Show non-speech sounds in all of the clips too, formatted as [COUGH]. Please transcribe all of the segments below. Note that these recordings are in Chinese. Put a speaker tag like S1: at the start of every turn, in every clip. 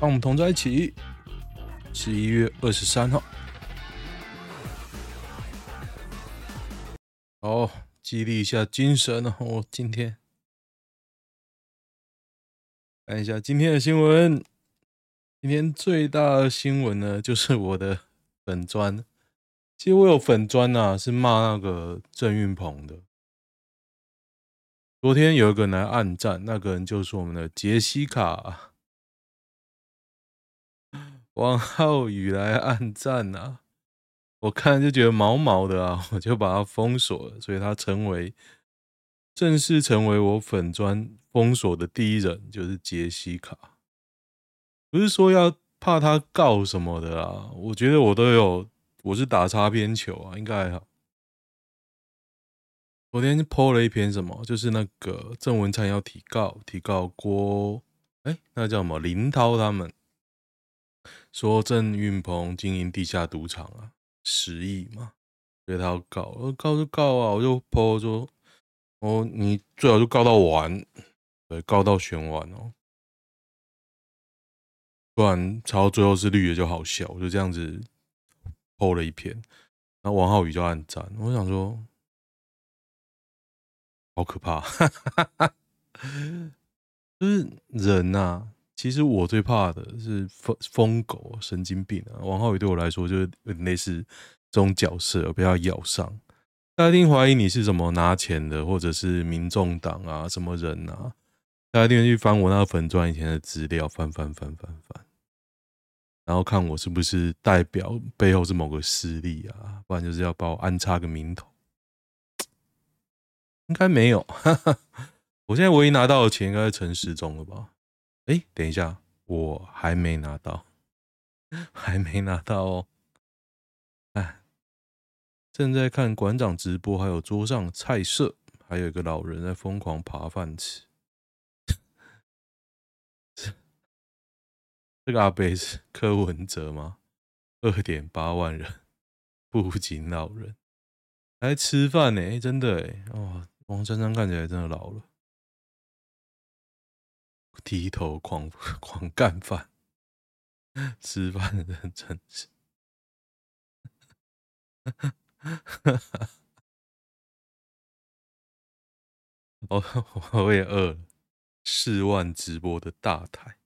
S1: 让我们同在一起。十一月二十三号，好，激励一下精神哦。我今天看一下今天的新闻。今天最大的新闻呢，就是我的粉专。其实我有粉专呐，是骂那个郑运鹏的。昨天有一个人来暗赞，那个人就是我们的杰西卡。王浩宇来暗赞啊！我看就觉得毛毛的啊，我就把他封锁了，所以他成为正式成为我粉砖封锁的第一人，就是杰西卡。不是说要怕他告什么的啊，我觉得我都有，我是打擦边球啊，应该还好。昨天 po 了一篇什么，就是那个郑文灿要提告，提告郭，哎，那叫什么林涛他们。说郑运鹏经营地下赌场啊，十亿嘛，所以他要告，我告就告啊，我就 po 说，哦，你最好就告到完，对，告到选完哦，不然抄到最后是绿的就好笑，我就这样子 po 了一篇，然后王浩宇就按赞，我想说，好可怕，[LAUGHS] 就是人呐、啊。其实我最怕的是疯疯狗、神经病啊！王浩宇对我来说就是类似这种角色，不要咬上。大家一定怀疑你是什么拿钱的，或者是民众党啊什么人啊？大家一定去翻我那个粉钻以前的资料，翻翻翻翻翻，然后看我是不是代表背后是某个势力啊？不然就是要把我安插个名头，应该没有。哈哈，我现在唯一拿到的钱应该是陈时中了吧？哎，等一下，我还没拿到，[LAUGHS] 还没拿到哦。哎，正在看馆长直播，还有桌上菜色，还有一个老人在疯狂扒饭吃。[LAUGHS] 这个阿贝是柯文哲吗？二点八万人，不仅老人还吃饭呢，真的哎，哇，王珊珊看起来真的老了。低头狂狂干饭，[LAUGHS] 吃饭的人真是，我 [LAUGHS] [LAUGHS] 我也饿了。四万直播的大台，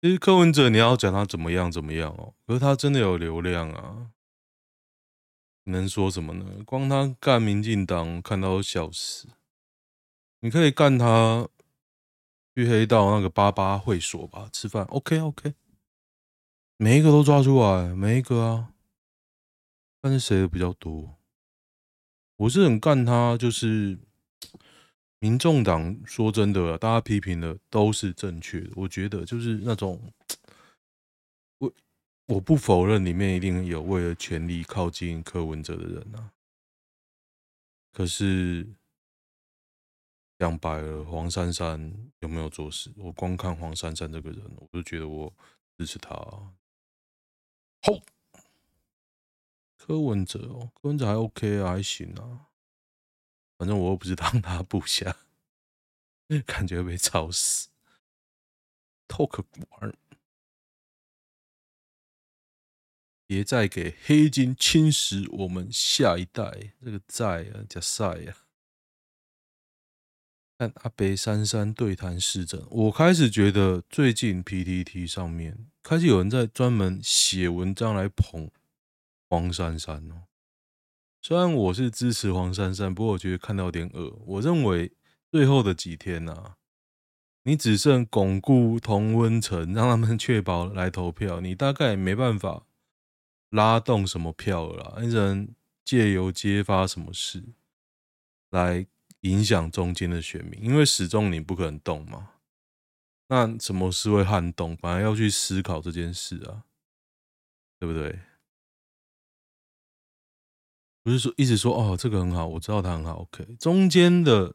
S1: 其实柯文哲你要讲他怎么样怎么样哦，可是他真的有流量啊，能说什么呢？光他干民进党看到笑死，你可以干他。去黑道那个八八会所吧，吃饭。OK OK，每一个都抓出来，每一个啊。但是谁的比较多？我是很干他，就是民众党。说真的，大家批评的都是正确的。我觉得就是那种，[TSK] 我我不否认里面一定有为了权力靠近柯文哲的人啊。可是。讲白了，黄珊珊有没有做事？我光看黄珊珊这个人，我就觉得我支持他。好，柯文哲哦，柯文哲还 OK 啊，还行啊。反正我又不是当他部下，感觉被吵死。Talk 玩，别再给黑金侵蚀我们下一代。这个债啊，加赛啊。看阿北珊珊对谈市政，我开始觉得最近 PTT 上面开始有人在专门写文章来捧黄珊珊哦。虽然我是支持黄珊珊，不过我觉得看到有点恶。我认为最后的几天呐、啊，你只剩巩固同温层，让他们确保来投票，你大概没办法拉动什么票了啦。你只能借由揭发什么事来。影响中间的选民，因为始终你不可能动嘛。那什么是会撼动？反而要去思考这件事啊，对不对？不是说一直说哦，这个很好，我知道它很好。OK，中间的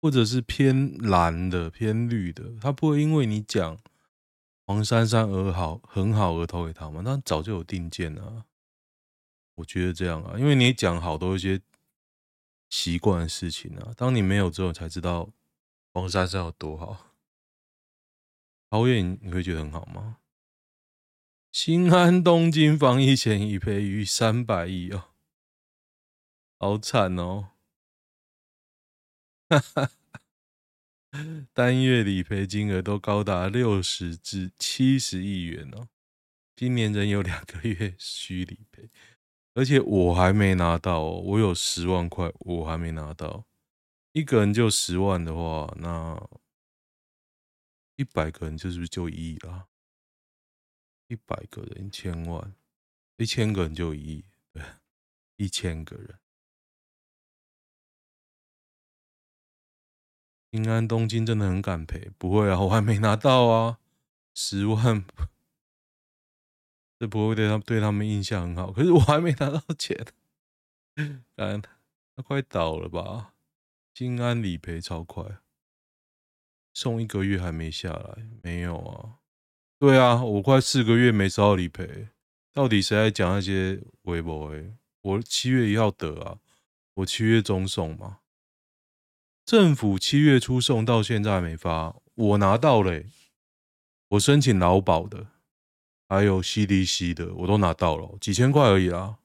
S1: 或者是偏蓝的、偏绿的，他不会因为你讲黄珊珊而好很好而投给他吗？那早就有定见了。我觉得这样啊，因为你讲好多一些。习惯的事情啊，当你没有之后，才知道黄珊珊有多好。桃园你会觉得很好吗？新安东京防疫险已赔逾三百亿哦，好惨哦！哈哈，单月理赔金额都高达六十至七十亿元哦。今年仍有两个月 [LAUGHS] 需理赔，而且我还没拿到哦，我有十万块，我还没拿到。一个人就十万的话，那一百个人就是不是就一亿啊？一百个人一千万，一千个人就一亿，对，一千个人。平安东京真的很敢赔，不会啊，我还没拿到啊，十万，这不会对他对他们印象很好。可是我还没拿到钱，干，他快倒了吧？新安理赔超快，送一个月还没下来，没有啊？对啊，我快四个月没收到理赔，到底谁在讲那些微博？哎，我七月一号得啊，我七月中送嘛，政府七月初送到现在还没发，我拿到了、我申请劳保的，还有 CDC 的，我都拿到了，几千块而已啦，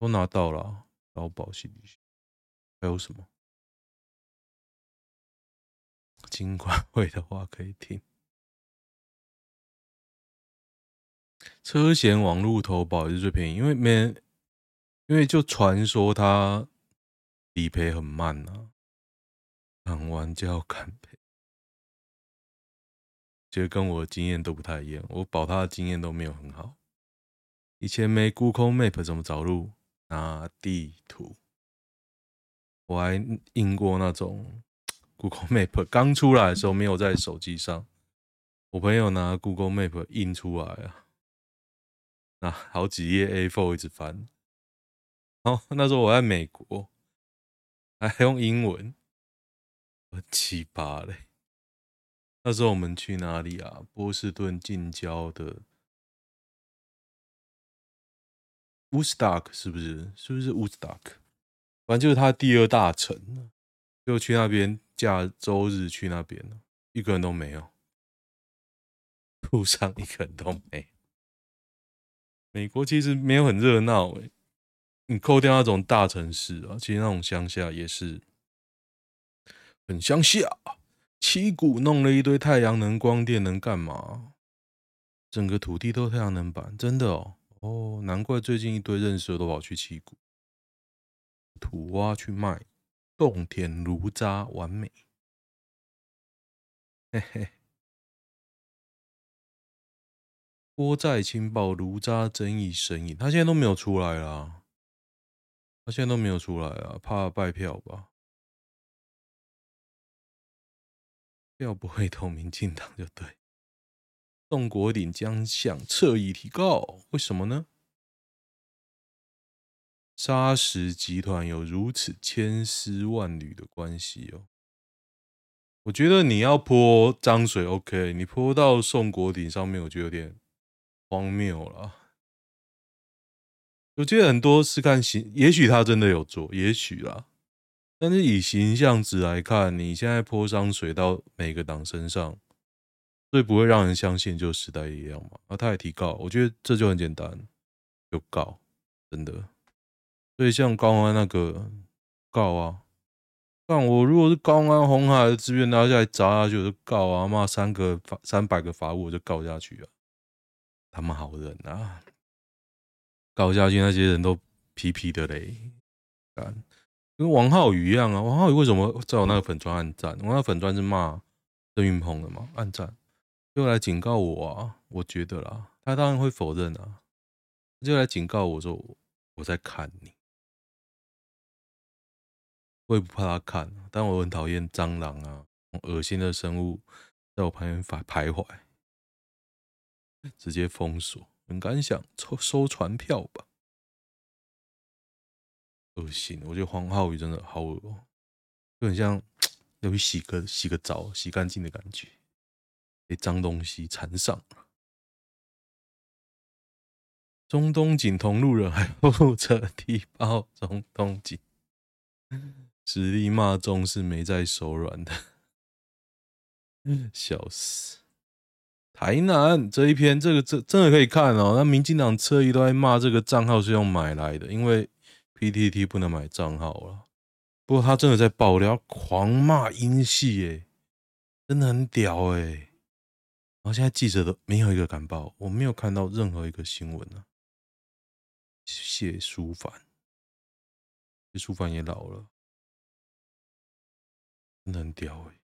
S1: 都拿到了，劳保 CDC，还有什么？金管会的话可以听。车险网络投保也是最便宜，因为没，因为就传说它理赔很慢呐、啊，看完就要敢赔。其实跟我的经验都不太一样，我保他的经验都没有很好。以前没 Google Map 怎么找路？拿地图，我还印过那种。[TSK] Google Map 刚出来的时候没有在手机上，我朋友拿 Google Map 印出来啊，那好几页 A4 一直翻。哦那时候我在美国，还用英文，很奇葩嘞。那时候我们去哪里啊？波士顿近郊的 Woodstock 是不是？是不是 Woodstock？反正就是他第二大城，就去那边。假周日去那边了，一个人都没有，路上一个人都没。美国其实没有很热闹诶，你扣掉那种大城市啊，其实那种乡下也是很乡下。七股弄了一堆太阳能光电，能干嘛？整个土地都太阳能板，真的哦哦，难怪最近一堆认识的都跑去七股土挖去卖。种田炉渣完美，嘿嘿。郭在清报炉渣争议神隐，他现在都没有出来啦，他现在都没有出来啊，怕败票吧？票不会投民进党就对。宋国鼎将向侧翼提告，为什么呢？沙石集团有如此千丝万缕的关系哦，我觉得你要泼脏水，OK，你泼到宋国鼎上面，我觉得有点荒谬了。我觉得很多是看行，也许他真的有做，也许啦，但是以形象值来看，你现在泼脏水到每个党身上，最不会让人相信就时代力量嘛。啊，他也提告，我觉得这就很简单，就告，真的。所以像高安那个告啊，但我如果是高安红海的资源拿下来砸下去，我就告啊，骂三个三百个法务我就告下去啊，他们好人啊，告下去那些人都皮皮的嘞，干，跟王浩宇一样啊，王浩宇为什么在我那个粉专按赞？我那粉砖是骂郑云鹏的嘛，按赞，就来警告我啊，我觉得啦，他当然会否认啊，就来警告我说我，在看你。我也不怕他看，但我很讨厌蟑螂啊，恶心的生物在我旁边徘徘徊，直接封锁。很敢想收收传票吧？恶心！我觉得黄浩宇真的好恶，就很像 [TSK] 要去洗个洗个澡，洗干净的感觉，被脏东西缠上。中东锦同路人还负责踢爆中东锦。[LAUGHS] 实力骂中是没在手软的，[LAUGHS] 笑死！台南这一篇，这个这真的可以看哦。那民进党侧翼都在骂这个账号是用买来的，因为 PTT 不能买账号了。不过他真的在爆料，狂骂英系，耶，真的很屌哎。然后现在记者都没有一个敢报，我没有看到任何一个新闻呢。谢淑凡，谢淑凡也老了，真的很屌哎。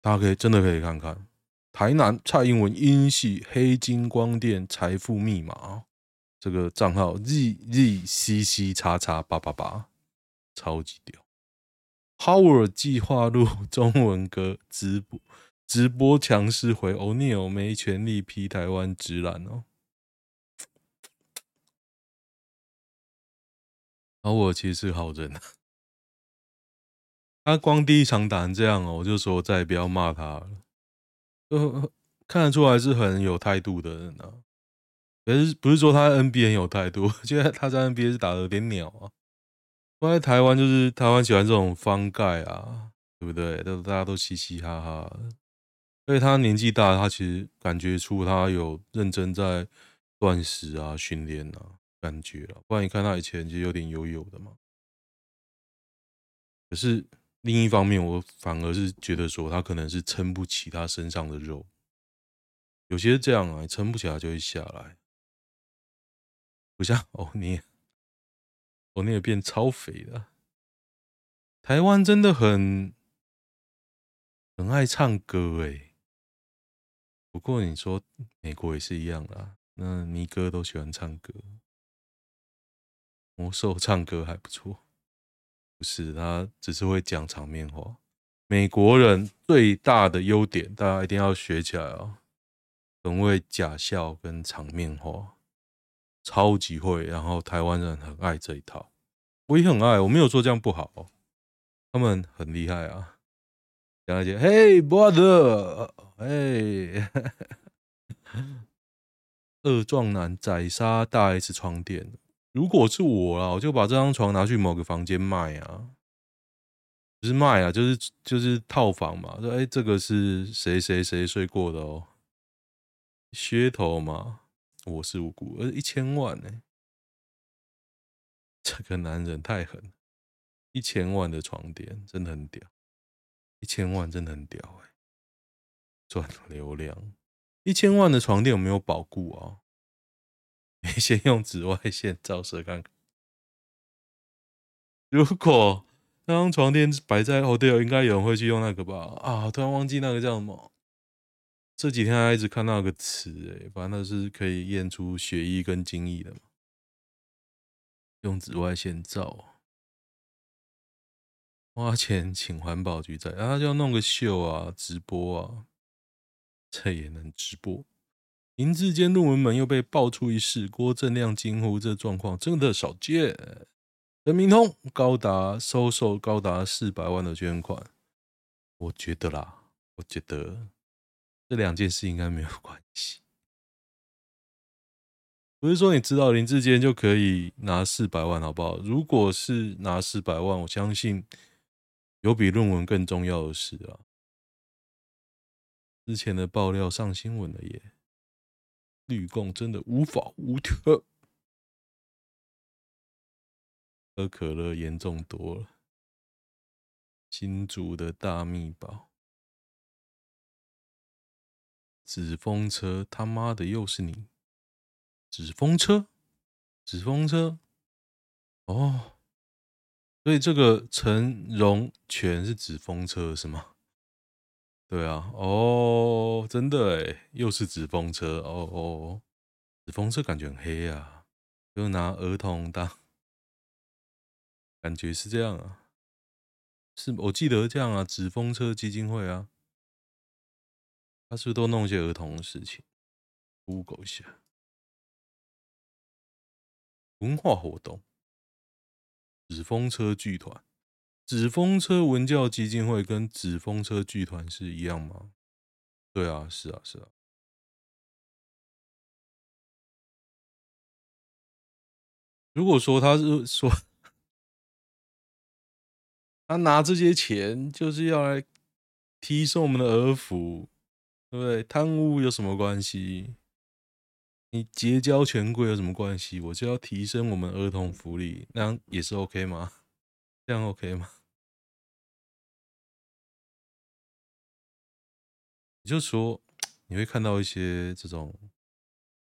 S1: 大家可以真的可以看看。台南蔡英文英系黑金光电财富密码，这个账号 z z c c 叉叉八八八，超级屌。Howard 计划录中文歌直播，直播强势回欧尼尔没权利批台湾直男哦。Howard 其实是好人啊，[LAUGHS] 他光第一场打成这样哦，我就说我再也不要骂他了。呃，看得出来是很有态度的人啊。可是不是说他在 NBA 很有态度，[LAUGHS] 现在他在 NBA 是打的有点鸟啊。不在台湾就是台湾喜欢这种方盖啊，对不对？都大家都嘻嘻哈哈。所以他年纪大，他其实感觉出他有认真在断食啊、训练啊，感觉了。不然你看他以前就有点油油的嘛。可是。另一方面，我反而是觉得说他可能是撑不起他身上的肉，有些这样啊，撑不起来就会下来，不像 [LAUGHS] 欧尼，欧尼也变超肥了。台湾真的很很爱唱歌哎，不过你说美国也是一样啦，那尼哥都喜欢唱歌，魔兽唱歌还不错。不是，他只是会讲场面话。美国人最大的优点，大家一定要学起来哦！很会假笑跟场面话，超级会。然后台湾人很爱这一套，我也很爱。我没有说这样不好，他们很厉害啊！讲一些，Hey brother，哎，二 [LAUGHS] 壮男宰杀大 S 床垫。如果是我啦，我就把这张床拿去某个房间卖啊，不是卖啊，就是就是套房嘛。说哎、欸，这个是谁谁谁睡过的哦，噱头嘛，我是无辜，而一千万呢、欸，这个男人太狠，一千万的床垫真的很屌，一千万真的很屌哎、欸，赚流量，一千万的床垫有没有保固啊？[LAUGHS] 你先用紫外线照射看看。如果那张床垫摆在 hotel，应该有人会去用那个吧？啊，突然忘记那个叫什么。这几天还一直看到个词，诶，反正那是可以验出血液跟精液的嘛。用紫外线照，花钱请环保局在，然后就要弄个秀啊，直播啊，这也能直播？林智坚论文门又被爆出一事，郭正亮惊呼：“这状况真的少见。”人民通高达收受高达四百万的捐款，我觉得啦，我觉得这两件事应该没有关系。不是说你知道林志坚就可以拿四百万，好不好？如果是拿四百万，我相信有比论文更重要的事啊。之前的爆料上新闻了耶。绿共真的无法无天，喝可乐严重多了。新竹的大秘宝，纸风车他妈的又是你！纸风车，纸风车，哦，所以这个陈荣全是纸风车是吗？对啊，哦，真的诶，又是纸风车，哦哦，纸风车感觉很黑啊，就拿儿童当，感觉是这样啊，是我记得这样啊，纸风车基金会啊，他是不是都弄一些儿童的事情？Google 一下，文化活动，纸风车剧团。纸风车文教基金会跟纸风车剧团是一样吗？对啊，是啊，是啊。如果说他是说他拿这些钱就是要来提升我们的儿福，对不对？贪污有什么关系？你结交权贵有什么关系？我就要提升我们儿童福利，那样也是 OK 吗？这样 OK 吗？也就是说，你会看到一些这种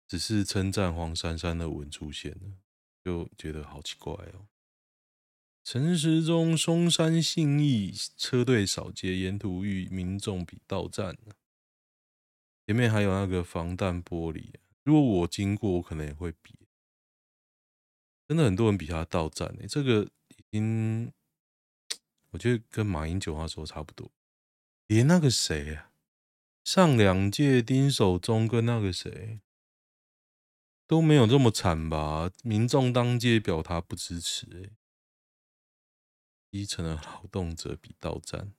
S1: 只是称赞黄珊珊的文出现了，就觉得好奇怪哦。陈时中松山信义车队扫街，沿途遇民众比倒赞，前面还有那个防弹玻璃，如果我经过，我可能也会比。真的很多人比他到站诶，这个已经我觉得跟马英九那时候差不多，连那个谁啊，上两届丁守中跟那个谁都没有这么惨吧？民众当街表达不支持诶。基层的劳动者比到站，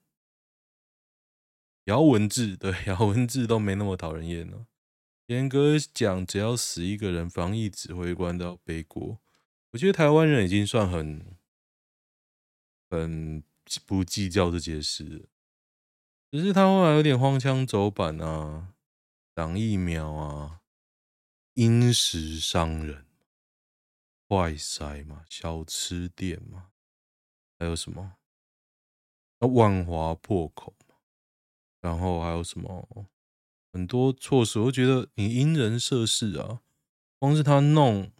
S1: 姚文智对 [LAUGHS] 姚文智都没那么讨人厌了。严格讲，只要死一个人，防疫指挥官都要背锅。我觉得台湾人已经算很很不计较这件事了，只是他后来有点荒腔走板啊，挡疫苗啊，因食伤人，快塞嘛，小吃店嘛。还有什么？万华破口，然后还有什么？很多措施，我觉得你因人设事啊。光是他弄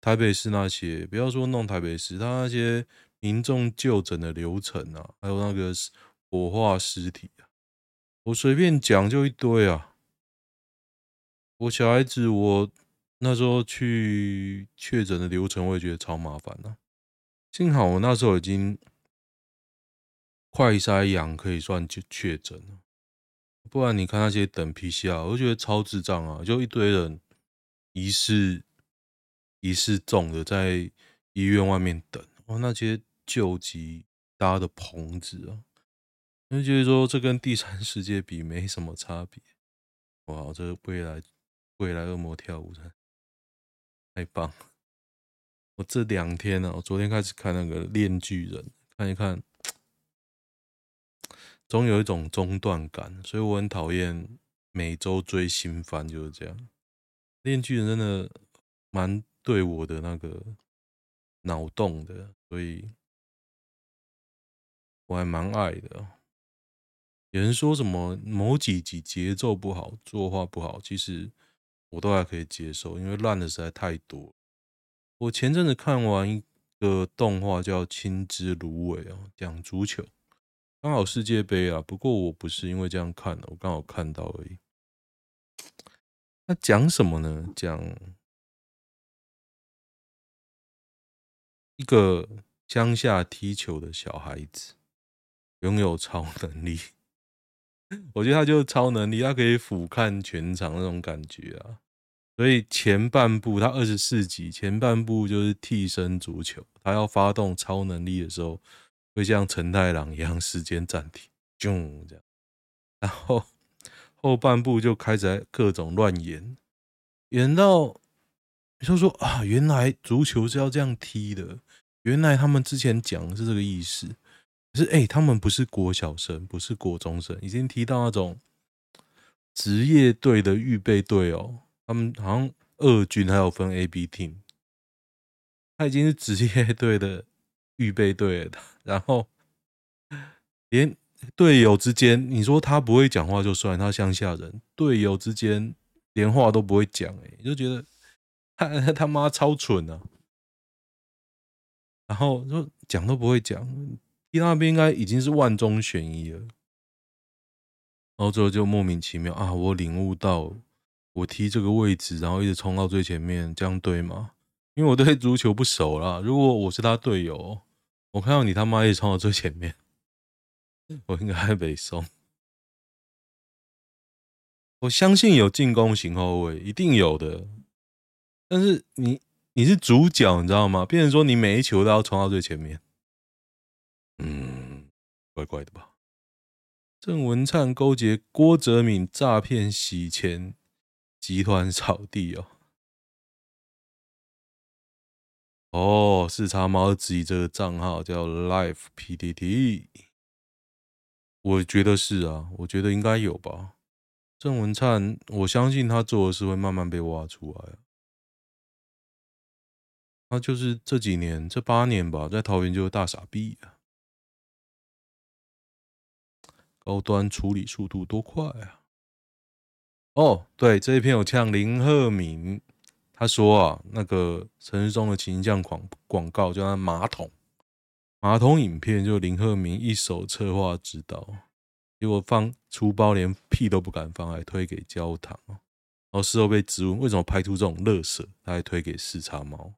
S1: 台北市那些，不要说弄台北市，他那些民众就诊的流程啊，还有那个火化尸体啊，我随便讲就一堆啊。我小孩子，我那时候去确诊的流程，我也觉得超麻烦的啊。幸好我那时候已经快筛阳，可以算就确诊了，不然你看那些等 PCR，我就觉得超智障啊！就一堆人疑似疑似中的在医院外面等，哇，那些救急搭的棚子啊，就觉得说这跟第三世界比没什么差别。哇，这未来未来恶魔跳舞的太棒了！我这两天呢、我昨天开始看那个《链锯人》，看一看，总有一种中断感，所以我很讨厌每周追新番，就是这样。《链锯人》真的蛮对我的那个脑洞的，所以我还蛮爱的。有人说什么某几集节奏不好，作画不好，其实我都还可以接受，因为烂的实在太多。我前阵子看完一个动画叫《青之芦苇》哦，讲足球，刚好世界杯啊。不过我不是因为这样看的，我刚好看到而已。那讲什么呢？讲一个乡下踢球的小孩子拥有超能力，[LAUGHS] 我觉得他就是超能力，他可以俯瞰全场那种感觉啊。所以前半部他二十四集，前半部就是替身足球，他要发动超能力的时候，会像承太郎一样时间暂停，啾这样，然后后半部就开始各种乱演，演到你就说啊，原来足球是要这样踢的，原来他们之前讲的是这个意思，可是哎、他们不是国小生，不是国中生，已经踢到那种职业队的预备队哦。他们好像二军还有分 A、B team，他已经是职业队的预备队了。[LAUGHS] 然后连队友之间，你说他不会讲话就算，他乡下人，队友之间连话都不会讲，哎，就觉得他他妈超蠢啊！然后说讲都不会讲，踢那边应该已经是万中选一了。然后最后就莫名其妙啊，我领悟到。我踢这个位置，然后一直冲到最前面，这样对吗？因为我对足球不熟啦。如果我是他队友，我看到你他妈一直冲到最前面，我应该还北宋。我相信有进攻型后卫，一定有的。但是你你是主角，你知道吗？变成说你每一球都要冲到最前面，嗯，怪怪的吧？郑文灿勾结郭哲敏诈骗洗钱。集团扫地哦，哦，四叉猫质疑这个账号叫 Life PTT，我觉得是啊，我觉得应该有吧。郑文灿，我相信他做的事会慢慢被挖出来。他就是这几年，这八年吧，在桃园就是大傻逼啊！高端处理速度多快啊！哦，对，这一篇有呛林鹤敏，他说啊，那个陈时中的形象广广告叫他马桶马桶影片，就林鹤明一手策划指导。结果放出包连屁都不敢放，还推给焦糖，然后事后被质问为什么拍出这种乐色，他还推给四叉猫，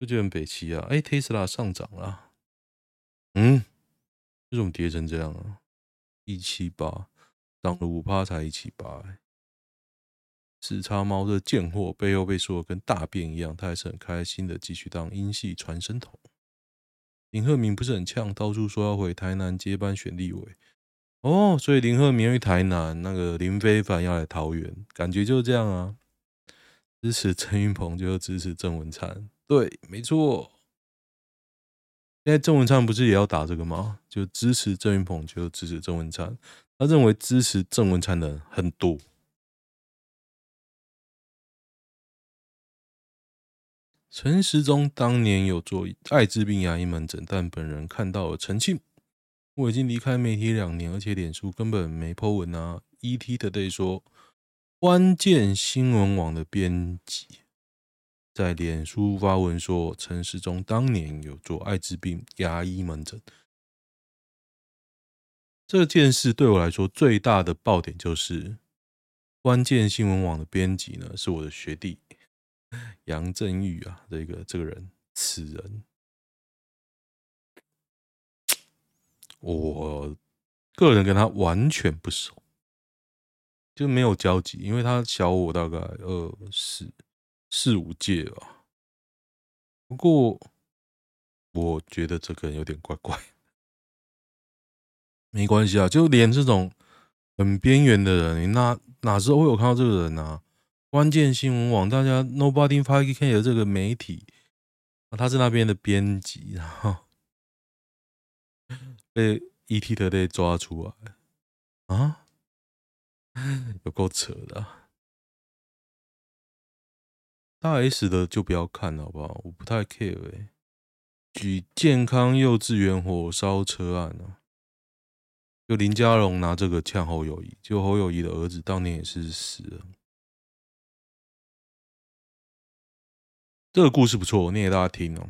S1: 就觉得很北齐啊！哎，Tesla 上涨了，嗯，为什么跌成这样啊？一七八涨了五趴才一七八，四叉猫的贱货背后被说的跟大便一样，他还是很开心的继续当英系传声筒。林鹤明不是很呛，到处说要回台南接班选立委哦，所以林鹤明去台南，那个林飞凡要来桃园，感觉就是这样啊。支持郑云鹏就支持郑文灿，对，没错。现在郑文灿不是也要打这个吗？就支持郑云鹏就支持郑文灿，他认为支持郑文灿的人很多。陈时中当年有做艾滋病牙医门诊，但本人看到了澄清。我已经离开媒体两年，而且脸书根本没 po 文啊。ET Today 说，关键新闻网的编辑在脸书发文说，陈时中当年有做艾滋病牙医门诊。这件事对我来说最大的爆点就是，关键新闻网的编辑呢是我的学弟。杨振玉啊，这个这个人，此人，我个人跟他完全不熟，就没有交集，因为他小我大概二四四五届吧。不过，我觉得这个人有点怪怪，[LAUGHS] 没关系啊，就连这种很边缘的人，你哪哪时候会有看到这个人呢、啊？关键新闻网，大家 Nobody Fucking Care 的这个媒体，他是那边的编辑，然后被 ET Today 抓出来啊，[LAUGHS] 有够扯的。大 S 的就不要看了，好不好？我不太 care 哎。举健康幼稚园火烧车案啊，就林佳龙拿这个呛侯友宜，就侯友宜的儿子当年也是死了。这个故事不错，念给大家听哦。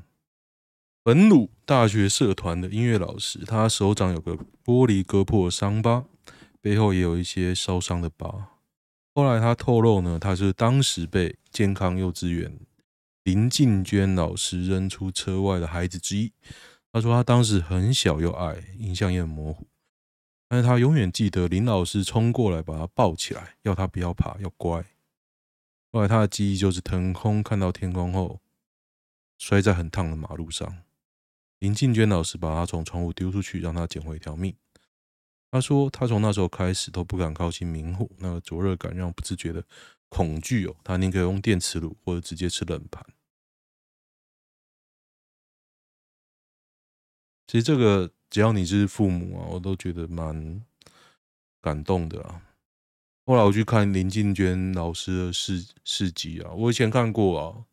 S1: 本鲁大学社团的音乐老师，他手掌有个玻璃割破伤疤，背后也有一些烧伤的疤。后来他透露呢，他是当时被健康幼稚园林静娟老师扔出车外的孩子之一。他说他当时很小又矮，印象也很模糊，但是他永远记得林老师冲过来把他抱起来，要他不要怕，要乖。后来他的记忆就是腾空看到天空后，摔在很烫的马路上。林静娟老师把他从窗户丢出去，让他捡回一条命。他说他从那时候开始都不敢靠近明火，那个灼热感让不自觉的恐惧哦，他宁可用电磁炉或者直接吃冷盘。其实这个只要你是父母啊，我都觉得蛮感动的啊。后来我去看林静娟老师的事事迹啊，我以前看过啊，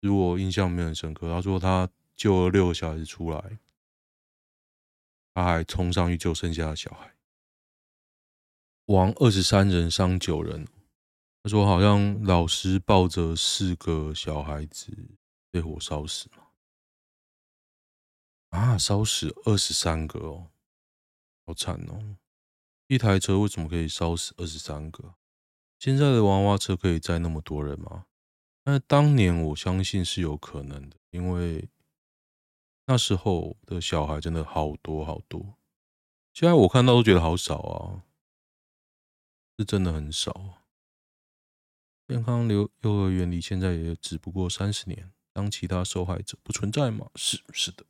S1: 如果印象没有很深刻。他说他救了六个小孩子出来，他还冲上去救剩下的小孩，亡二十三人，伤九人。他说好像老师抱着四个小孩子被火烧死了，啊，烧死二十三个哦，好惨哦。一台车为什么可以烧死二十三个？现在的娃娃车可以载那么多人吗？那当年我相信是有可能的，因为那时候的小孩真的好多好多。现在我看到都觉得好少啊，是真的很少。健康留幼儿园离现在也只不过三十年，当其他受害者不存在吗？是，是的。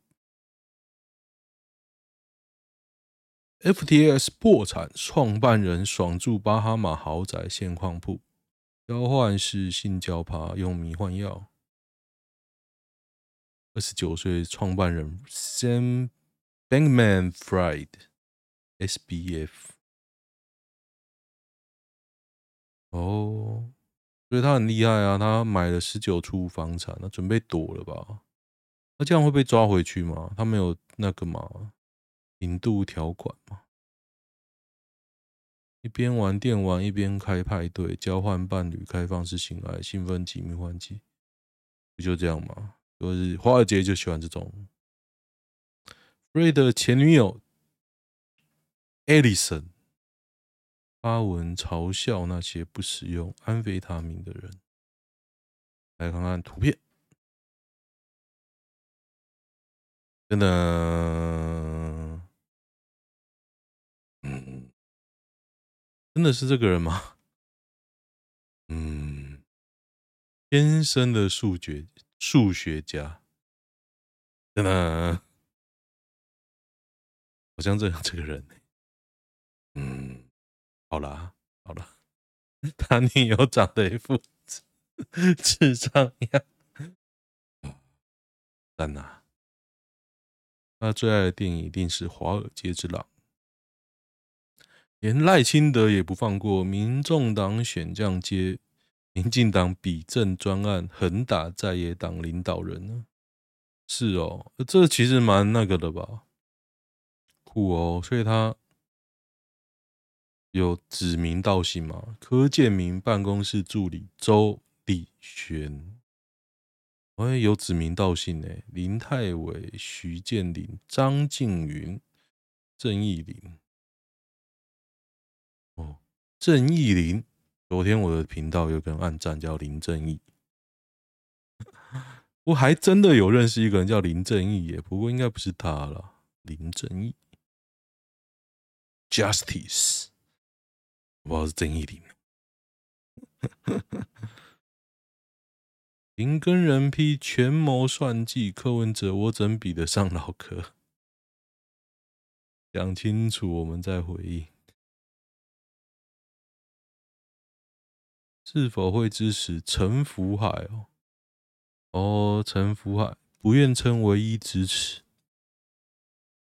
S1: FTS 破产，创办人爽住巴哈马豪宅现况铺，交换是性交趴，用迷幻药。二十九岁创办人 Sam Bankman-Fried SBF 哦，所以他很厉害啊，他买了十九处房产，他准备躲了吧？那这样会被抓回去吗？他没有那个吗？引渡条款吗？一边玩电玩一边开派对，交换伴侣，开放式性爱，兴奋剂、迷幻剂，不就这样吗？就是华尔街就喜欢这种。瑞的前女友 Allison 发文嘲笑那些不使用安非他命的人。来看看图片，真的，真的是这个人吗？[LAUGHS] 嗯，天生的数学数学家，真的，好像这样这个人。嗯，好啦，好啦，他女友长得一副智障样。但呐，他最爱的电影一定是《华尔街之狼》。连赖清德也不放过，民众党选将接民进党比政专案，横打在野党领导人呢？是哦，这其实蛮那个的吧？酷哦，所以他有指名道姓嘛？柯建铭办公室助理周礼璇，哎，有指名道姓呢。林泰伟、徐建林、张静云、郑义林。郑义林，昨天我的频道有个人按赞叫林正义，我还真的有认识一个人叫林正义耶，不过应该不是他了。林正义，Justice，我不知道是郑义 [LAUGHS] 林。林耕仁批权谋算计，柯文哲我怎比得上老柯？讲清楚，我们再回应。是否会支持陈福海哦？哦，陈福海不愿称唯一支持，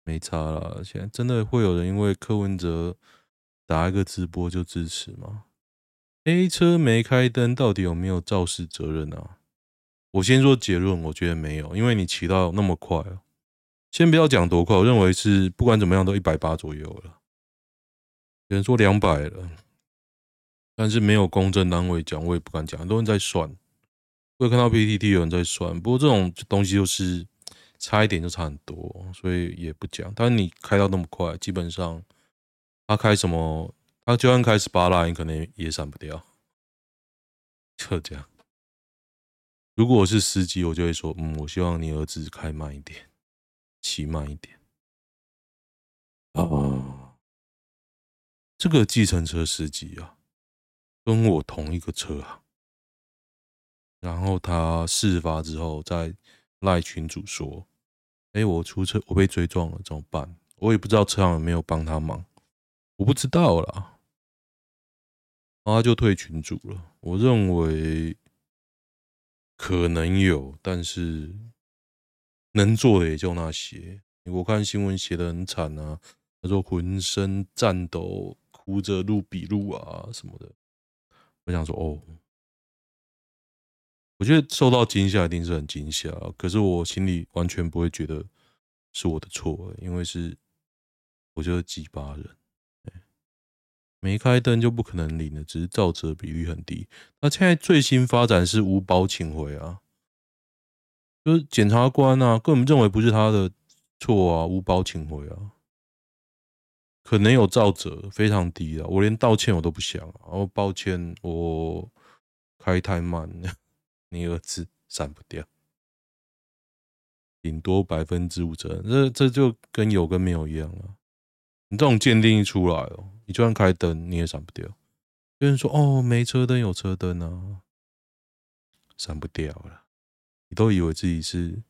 S1: 没差啦。现在真的会有人因为柯文哲打一个直播就支持吗？A 车没开灯，到底有没有肇事责任啊？我先说结论，我觉得没有，因为你骑到那么快哦。先不要讲多快，我认为是不管怎么样都一百八左右了。有人说两百了。但是没有公正单位讲，我也不敢讲。很多人在算，我有看到 PTT 有人在算，不过这种东西就是差一点就差很多，所以也不讲。但是你开到那么快，基本上他开什么，他就算开十八拉，你可能也闪不掉。就这样。如果我是司机，我就会说，嗯，我希望你儿子开慢一点，骑慢一点。哦，这个计程车司机啊。跟我同一个车啊，然后他事发之后在赖群主说：“哎，我出车，我被追撞了，怎么办？”我也不知道车行有没有帮他忙，我不知道啦。然后他就退群主了。我认为可能有，但是能做的也就那些。我看新闻写的很惨啊，他说浑身颤抖，哭着录笔录啊什么的。我想说，哦，我觉得受到惊吓一定是很惊吓，可是我心里完全不会觉得是我的错，因为是我觉得几把人没开灯就不可能领的，只是肇责比率很低。那现在最新发展是无保请回啊，就是检察官啊，根本认为不是他的错啊，无保请回啊。可能有肇责，非常低了。我连道歉我都不想。哦，抱歉，我开太慢了，[LAUGHS] 你儿子闪不掉，顶多百分之五责。这这就跟有跟没有一样啊。你这种鉴定一出来哦，你就算开灯你也闪不掉。有人说哦，没车灯有车灯啊，闪不掉了。你都以为自己是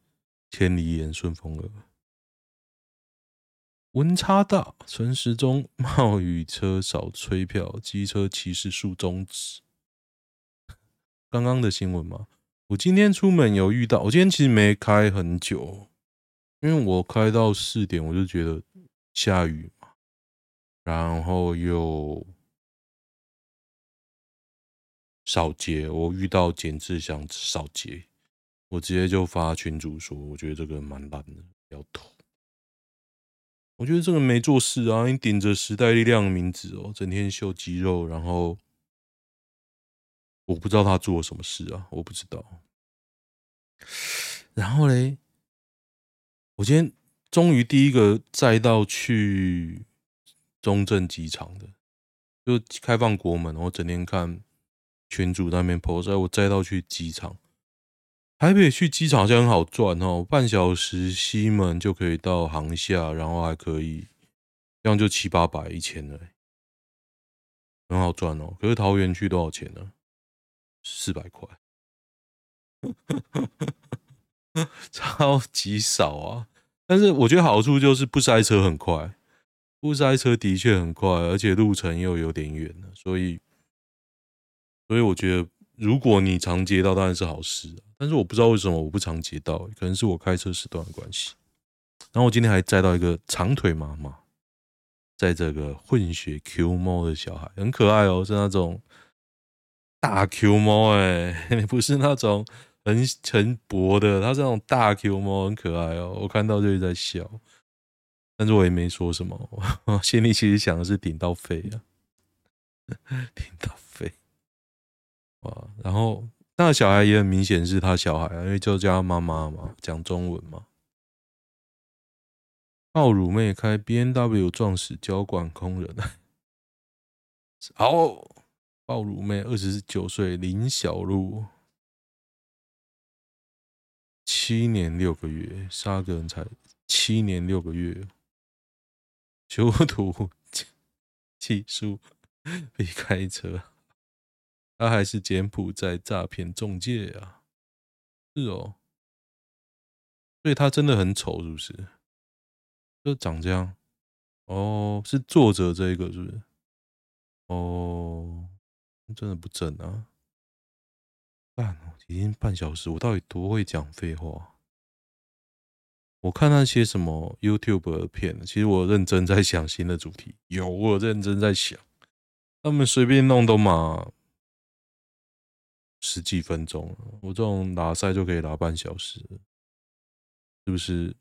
S1: 千里眼顺风耳。温差大，陈时中冒雨车少催票，机车骑士竖中指。刚刚的新闻吗？我今天出门有遇到，我今天其实没开很久，因为我开到四点，我就觉得下雨嘛，然后又少接，我遇到简志祥少接，我直接就发群主说，我觉得这个蛮烂的，要投。我觉得这个没做事啊，你顶着时代力量的名字哦，整天秀肌肉，然后我不知道他做了什么事啊，我不知道。然后嘞，我今天终于第一个载到去中正机场的，就开放国门，我整天看群主那边 post，我载到去机场。台北去机场好像很好赚哦，半小时西门就可以到航厦，然后还可以这样就七八百一千了，很好赚哦。可是桃园去多少钱呢？四百块，[LAUGHS] 超级少啊！但是我觉得好处就是不塞车很快，不塞车的确很快，而且路程又有点远，所以所以我觉得。如果你常接到，当然是好事啊。但是我不知道为什么我不常接到，可能是我开车时段的关系。然后我今天还载到一个长腿妈妈，在这个混血 Q 猫的小孩，很可爱哦，是那种大 Q 猫哎，[LAUGHS] 不是那种很很薄的，它是那种大 Q 猫，很可爱哦。我看到就在笑，但是我也没说什么，[LAUGHS] 我心里其实想的是顶到肺啊，[LAUGHS] 顶到肺。哇，然后那小孩也很明显是他小孩啊，因为就叫他妈妈嘛，讲中文嘛。爆乳妹开 B N W 撞死交管工人，[LAUGHS] 好，爆乳妹二十九岁林小璐，七年六个月杀个人才七年六个月，囚徒起诉被开车。他还是柬埔寨诈骗中介啊？是哦，所以他真的很丑，是不是？就长这样？哦，是作者这一个是不是？哦，真的不正啊！半已经半小时，我到底多会讲废话？我看那些什么 YouTube 的片，其实我认真在想新的主题，有我认真在想，他们随便弄都嘛。十几分钟，我这种拉赛就可以拉半小时，是不是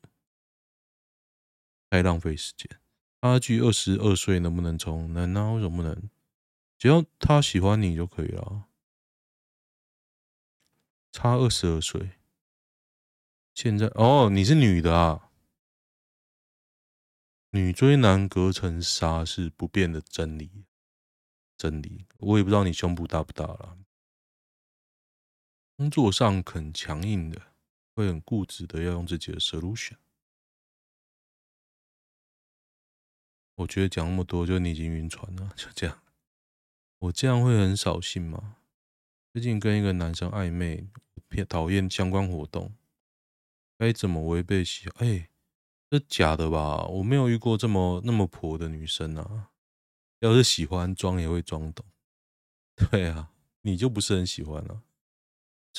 S1: 太浪费时间？阿巨二十二岁能不能冲？能啊，为什么不能？只要他喜欢你就可以了。差二十二岁，现在哦，你是女的啊？女追男隔层纱是不变的真理，真理。我也不知道你胸部大不大了。工作上很强硬的，会很固执的要用自己的 solution。我觉得讲那么多，就你已经晕船了，就这样。我这样会很扫兴吗？最近跟一个男生暧昧，偏讨厌相关活动，该怎么违背喜？哎、这假的吧？我没有遇过这么那么婆的女生啊。要是喜欢装也会装懂。[LAUGHS] 对啊，你就不是很喜欢了、啊。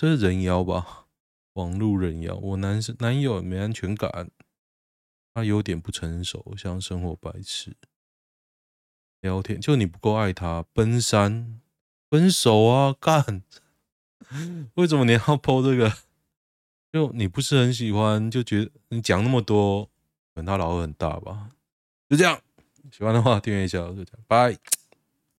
S1: 这是人妖吧？[LAUGHS] 网路人妖。我男生男友没安全感，他有点不成熟，像生活白痴。聊天就你不够爱他，奔三分手啊！干，[LAUGHS] 为什么你要剖这个？就你不是很喜欢，就觉得你讲那么多，可能他老二很大吧？就这样，喜欢的话订阅一下，就这样，拜。